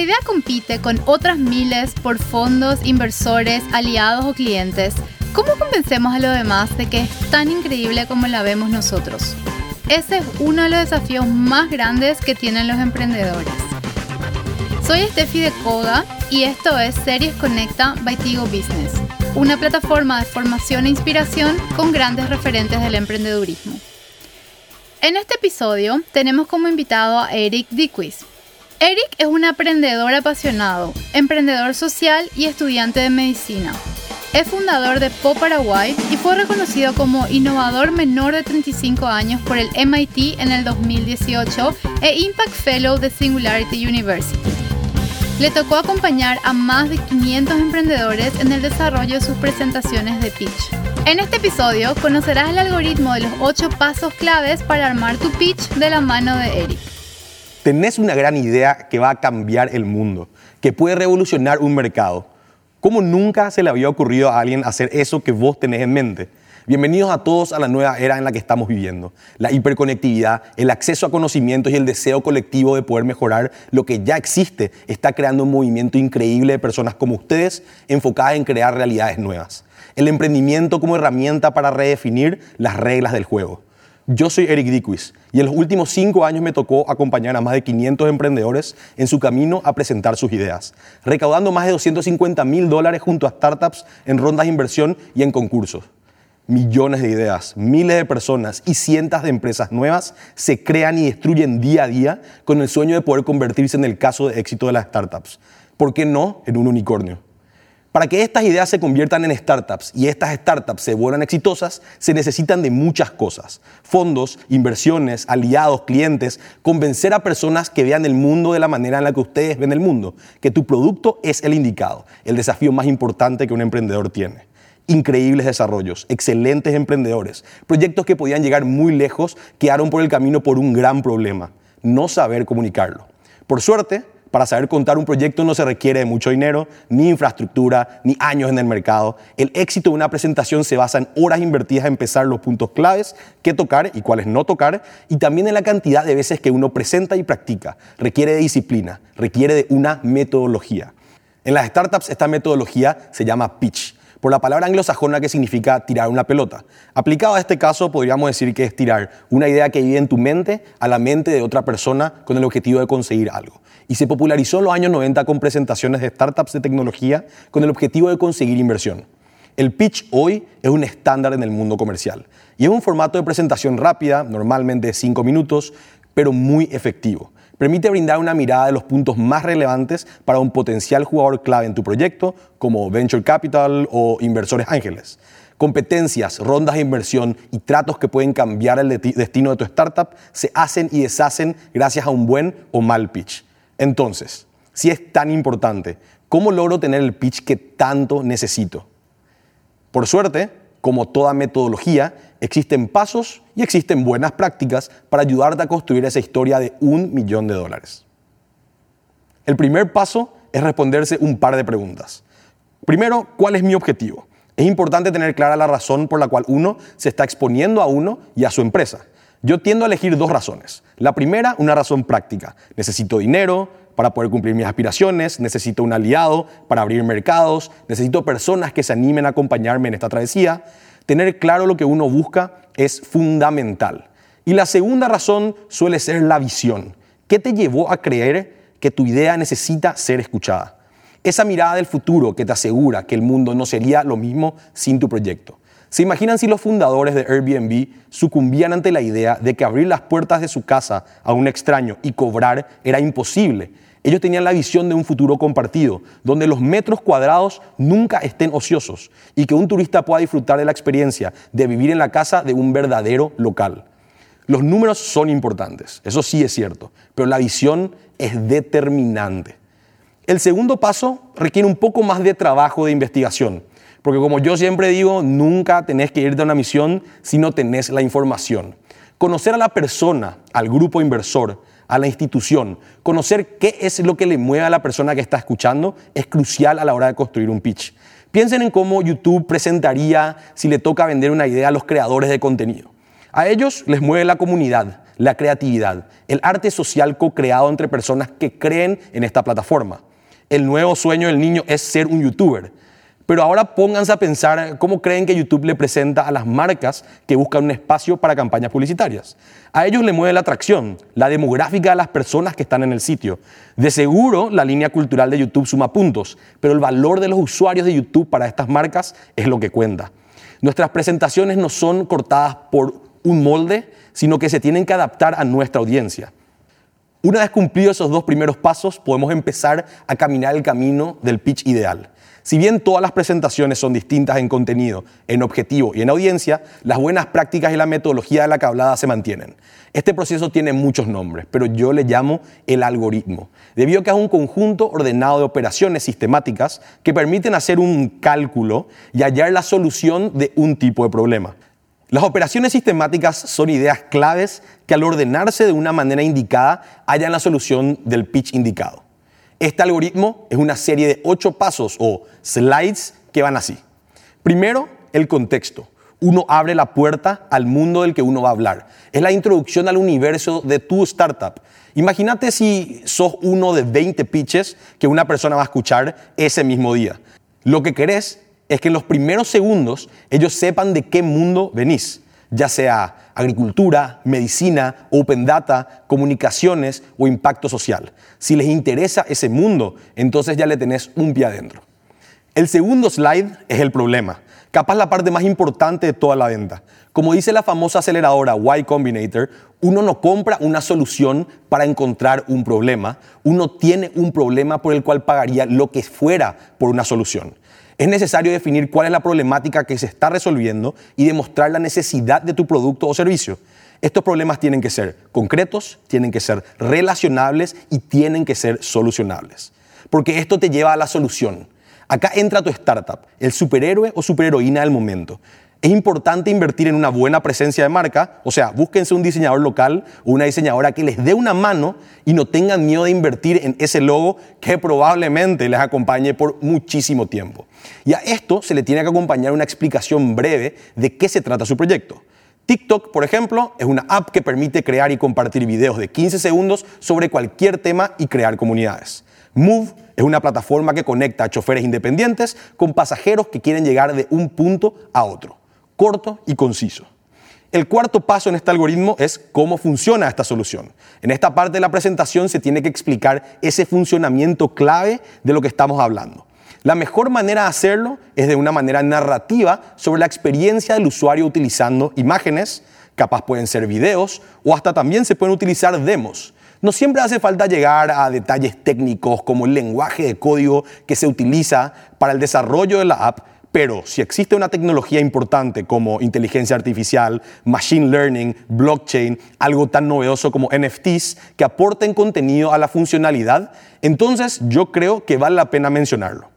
idea compite con otras miles por fondos, inversores, aliados o clientes, ¿cómo convencemos a los demás de que es tan increíble como la vemos nosotros? Ese es uno de los desafíos más grandes que tienen los emprendedores. Soy Steffi de Koga y esto es Series Conecta by Tigo Business, una plataforma de formación e inspiración con grandes referentes del emprendedurismo. En este episodio tenemos como invitado a Eric Dickwis. Eric es un aprendedor apasionado, emprendedor social y estudiante de medicina. Es fundador de Po Paraguay y fue reconocido como innovador menor de 35 años por el MIT en el 2018 e Impact Fellow de Singularity University. Le tocó acompañar a más de 500 emprendedores en el desarrollo de sus presentaciones de pitch. En este episodio conocerás el algoritmo de los 8 pasos claves para armar tu pitch de la mano de Eric. Tenés una gran idea que va a cambiar el mundo, que puede revolucionar un mercado. ¿Cómo nunca se le había ocurrido a alguien hacer eso que vos tenés en mente? Bienvenidos a todos a la nueva era en la que estamos viviendo. La hiperconectividad, el acceso a conocimientos y el deseo colectivo de poder mejorar lo que ya existe está creando un movimiento increíble de personas como ustedes enfocadas en crear realidades nuevas. El emprendimiento como herramienta para redefinir las reglas del juego. Yo soy Eric Dickwis y en los últimos cinco años me tocó acompañar a más de 500 emprendedores en su camino a presentar sus ideas, recaudando más de 250 mil dólares junto a startups en rondas de inversión y en concursos millones de ideas, miles de personas y cientos de empresas nuevas se crean y destruyen día a día con el sueño de poder convertirse en el caso de éxito de las startups. ¿Por qué no en un unicornio? Para que estas ideas se conviertan en startups y estas startups se vuelvan exitosas, se necesitan de muchas cosas. Fondos, inversiones, aliados, clientes, convencer a personas que vean el mundo de la manera en la que ustedes ven el mundo, que tu producto es el indicado, el desafío más importante que un emprendedor tiene increíbles desarrollos, excelentes emprendedores, proyectos que podían llegar muy lejos, quedaron por el camino por un gran problema, no saber comunicarlo. Por suerte, para saber contar un proyecto no se requiere mucho dinero, ni infraestructura, ni años en el mercado. El éxito de una presentación se basa en horas invertidas en empezar los puntos claves, qué tocar y cuáles no tocar, y también en la cantidad de veces que uno presenta y practica. Requiere de disciplina, requiere de una metodología. En las startups esta metodología se llama pitch por la palabra anglosajona que significa tirar una pelota. Aplicado a este caso, podríamos decir que es tirar una idea que vive en tu mente a la mente de otra persona con el objetivo de conseguir algo. Y se popularizó en los años 90 con presentaciones de startups de tecnología con el objetivo de conseguir inversión. El pitch hoy es un estándar en el mundo comercial y es un formato de presentación rápida, normalmente de 5 minutos, pero muy efectivo permite brindar una mirada de los puntos más relevantes para un potencial jugador clave en tu proyecto, como Venture Capital o inversores ángeles. Competencias, rondas de inversión y tratos que pueden cambiar el destino de tu startup se hacen y deshacen gracias a un buen o mal pitch. Entonces, si es tan importante, ¿cómo logro tener el pitch que tanto necesito? Por suerte, como toda metodología, existen pasos y existen buenas prácticas para ayudarte a construir esa historia de un millón de dólares. El primer paso es responderse un par de preguntas. Primero, ¿cuál es mi objetivo? Es importante tener clara la razón por la cual uno se está exponiendo a uno y a su empresa. Yo tiendo a elegir dos razones. La primera, una razón práctica. Necesito dinero para poder cumplir mis aspiraciones, necesito un aliado para abrir mercados, necesito personas que se animen a acompañarme en esta travesía. Tener claro lo que uno busca es fundamental. Y la segunda razón suele ser la visión. ¿Qué te llevó a creer que tu idea necesita ser escuchada? Esa mirada del futuro que te asegura que el mundo no sería lo mismo sin tu proyecto. ¿Se imaginan si los fundadores de Airbnb sucumbían ante la idea de que abrir las puertas de su casa a un extraño y cobrar era imposible? Ellos tenían la visión de un futuro compartido, donde los metros cuadrados nunca estén ociosos y que un turista pueda disfrutar de la experiencia de vivir en la casa de un verdadero local. Los números son importantes, eso sí es cierto, pero la visión es determinante. El segundo paso requiere un poco más de trabajo de investigación, porque como yo siempre digo, nunca tenés que irte a una misión si no tenés la información. Conocer a la persona, al grupo inversor, a la institución, conocer qué es lo que le mueve a la persona que está escuchando es crucial a la hora de construir un pitch. Piensen en cómo YouTube presentaría si le toca vender una idea a los creadores de contenido. A ellos les mueve la comunidad, la creatividad, el arte social co-creado entre personas que creen en esta plataforma. El nuevo sueño del niño es ser un youtuber. Pero ahora pónganse a pensar cómo creen que YouTube le presenta a las marcas que buscan un espacio para campañas publicitarias. A ellos le mueve la atracción, la demográfica de las personas que están en el sitio. De seguro, la línea cultural de YouTube suma puntos, pero el valor de los usuarios de YouTube para estas marcas es lo que cuenta. Nuestras presentaciones no son cortadas por un molde, sino que se tienen que adaptar a nuestra audiencia. Una vez cumplidos esos dos primeros pasos, podemos empezar a caminar el camino del pitch ideal. Si bien todas las presentaciones son distintas en contenido, en objetivo y en audiencia, las buenas prácticas y la metodología de la cablada se mantienen. Este proceso tiene muchos nombres, pero yo le llamo el algoritmo, debido a que es un conjunto ordenado de operaciones sistemáticas que permiten hacer un cálculo y hallar la solución de un tipo de problema. Las operaciones sistemáticas son ideas claves que al ordenarse de una manera indicada hallan la solución del pitch indicado. Este algoritmo es una serie de ocho pasos o slides que van así. Primero, el contexto. Uno abre la puerta al mundo del que uno va a hablar. Es la introducción al universo de tu startup. Imagínate si sos uno de 20 pitches que una persona va a escuchar ese mismo día. Lo que querés es que en los primeros segundos ellos sepan de qué mundo venís ya sea agricultura, medicina, open data, comunicaciones o impacto social. Si les interesa ese mundo, entonces ya le tenés un pie adentro. El segundo slide es el problema, capaz la parte más importante de toda la venta. Como dice la famosa aceleradora Y Combinator, uno no compra una solución para encontrar un problema, uno tiene un problema por el cual pagaría lo que fuera por una solución. Es necesario definir cuál es la problemática que se está resolviendo y demostrar la necesidad de tu producto o servicio. Estos problemas tienen que ser concretos, tienen que ser relacionables y tienen que ser solucionables. Porque esto te lleva a la solución. Acá entra tu startup, el superhéroe o superheroína del momento. Es importante invertir en una buena presencia de marca, o sea, búsquense un diseñador local o una diseñadora que les dé una mano y no tengan miedo de invertir en ese logo que probablemente les acompañe por muchísimo tiempo. Y a esto se le tiene que acompañar una explicación breve de qué se trata su proyecto. TikTok, por ejemplo, es una app que permite crear y compartir videos de 15 segundos sobre cualquier tema y crear comunidades. Move es una plataforma que conecta a choferes independientes con pasajeros que quieren llegar de un punto a otro corto y conciso. El cuarto paso en este algoritmo es cómo funciona esta solución. En esta parte de la presentación se tiene que explicar ese funcionamiento clave de lo que estamos hablando. La mejor manera de hacerlo es de una manera narrativa sobre la experiencia del usuario utilizando imágenes, capaz pueden ser videos o hasta también se pueden utilizar demos. No siempre hace falta llegar a detalles técnicos como el lenguaje de código que se utiliza para el desarrollo de la app, pero si existe una tecnología importante como inteligencia artificial, machine learning, blockchain, algo tan novedoso como NFTs que aporten contenido a la funcionalidad, entonces yo creo que vale la pena mencionarlo.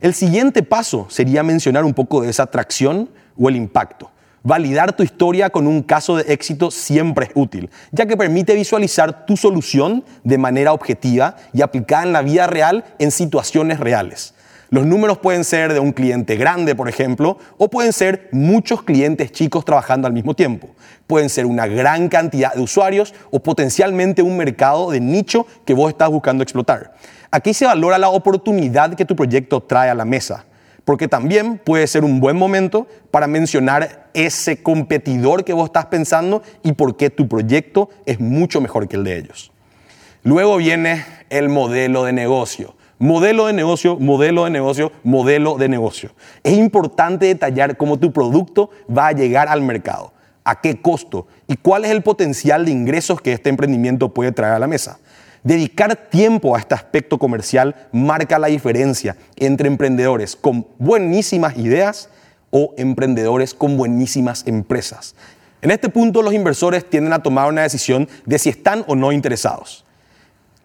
El siguiente paso sería mencionar un poco de esa atracción o el impacto. Validar tu historia con un caso de éxito siempre es útil, ya que permite visualizar tu solución de manera objetiva y aplicada en la vida real en situaciones reales. Los números pueden ser de un cliente grande, por ejemplo, o pueden ser muchos clientes chicos trabajando al mismo tiempo. Pueden ser una gran cantidad de usuarios o potencialmente un mercado de nicho que vos estás buscando explotar. Aquí se valora la oportunidad que tu proyecto trae a la mesa, porque también puede ser un buen momento para mencionar ese competidor que vos estás pensando y por qué tu proyecto es mucho mejor que el de ellos. Luego viene el modelo de negocio. Modelo de negocio, modelo de negocio, modelo de negocio. Es importante detallar cómo tu producto va a llegar al mercado, a qué costo y cuál es el potencial de ingresos que este emprendimiento puede traer a la mesa. Dedicar tiempo a este aspecto comercial marca la diferencia entre emprendedores con buenísimas ideas o emprendedores con buenísimas empresas. En este punto los inversores tienden a tomar una decisión de si están o no interesados.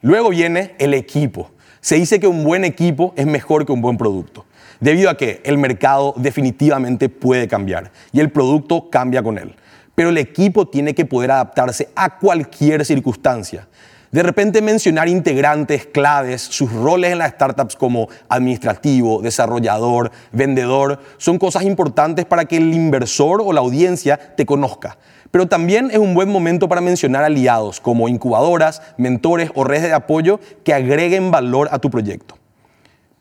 Luego viene el equipo. Se dice que un buen equipo es mejor que un buen producto, debido a que el mercado definitivamente puede cambiar y el producto cambia con él. Pero el equipo tiene que poder adaptarse a cualquier circunstancia. De repente mencionar integrantes, claves, sus roles en las startups como administrativo, desarrollador, vendedor, son cosas importantes para que el inversor o la audiencia te conozca. Pero también es un buen momento para mencionar aliados como incubadoras, mentores o redes de apoyo que agreguen valor a tu proyecto.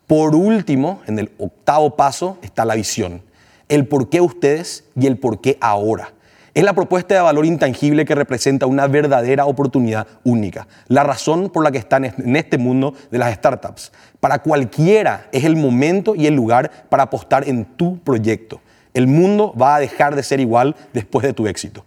Por último, en el octavo paso está la visión, el por qué ustedes y el por qué ahora. Es la propuesta de valor intangible que representa una verdadera oportunidad única, la razón por la que están en este mundo de las startups. Para cualquiera es el momento y el lugar para apostar en tu proyecto. El mundo va a dejar de ser igual después de tu éxito.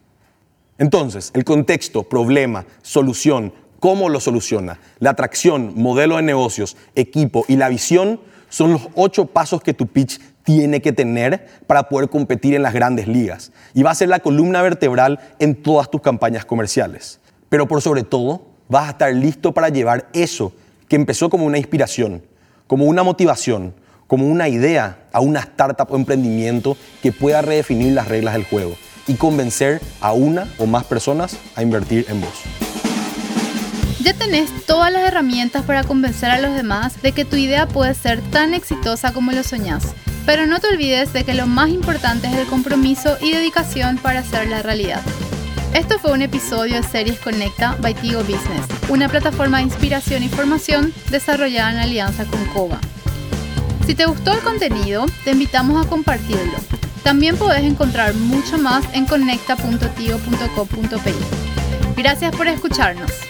Entonces, el contexto, problema, solución, cómo lo soluciona, la atracción, modelo de negocios, equipo y la visión son los ocho pasos que tu pitch tiene que tener para poder competir en las grandes ligas. Y va a ser la columna vertebral en todas tus campañas comerciales. Pero por sobre todo, vas a estar listo para llevar eso que empezó como una inspiración, como una motivación, como una idea a una startup o emprendimiento que pueda redefinir las reglas del juego y convencer a una o más personas a invertir en vos. Ya tenés todas las herramientas para convencer a los demás de que tu idea puede ser tan exitosa como lo soñás. Pero no te olvides de que lo más importante es el compromiso y dedicación para hacerla realidad. Esto fue un episodio de Series Conecta by Tigo Business, una plataforma de inspiración y formación desarrollada en alianza con Cova. Si te gustó el contenido, te invitamos a compartirlo. También puedes encontrar mucho más en conecta.tio.co.pi. Gracias por escucharnos.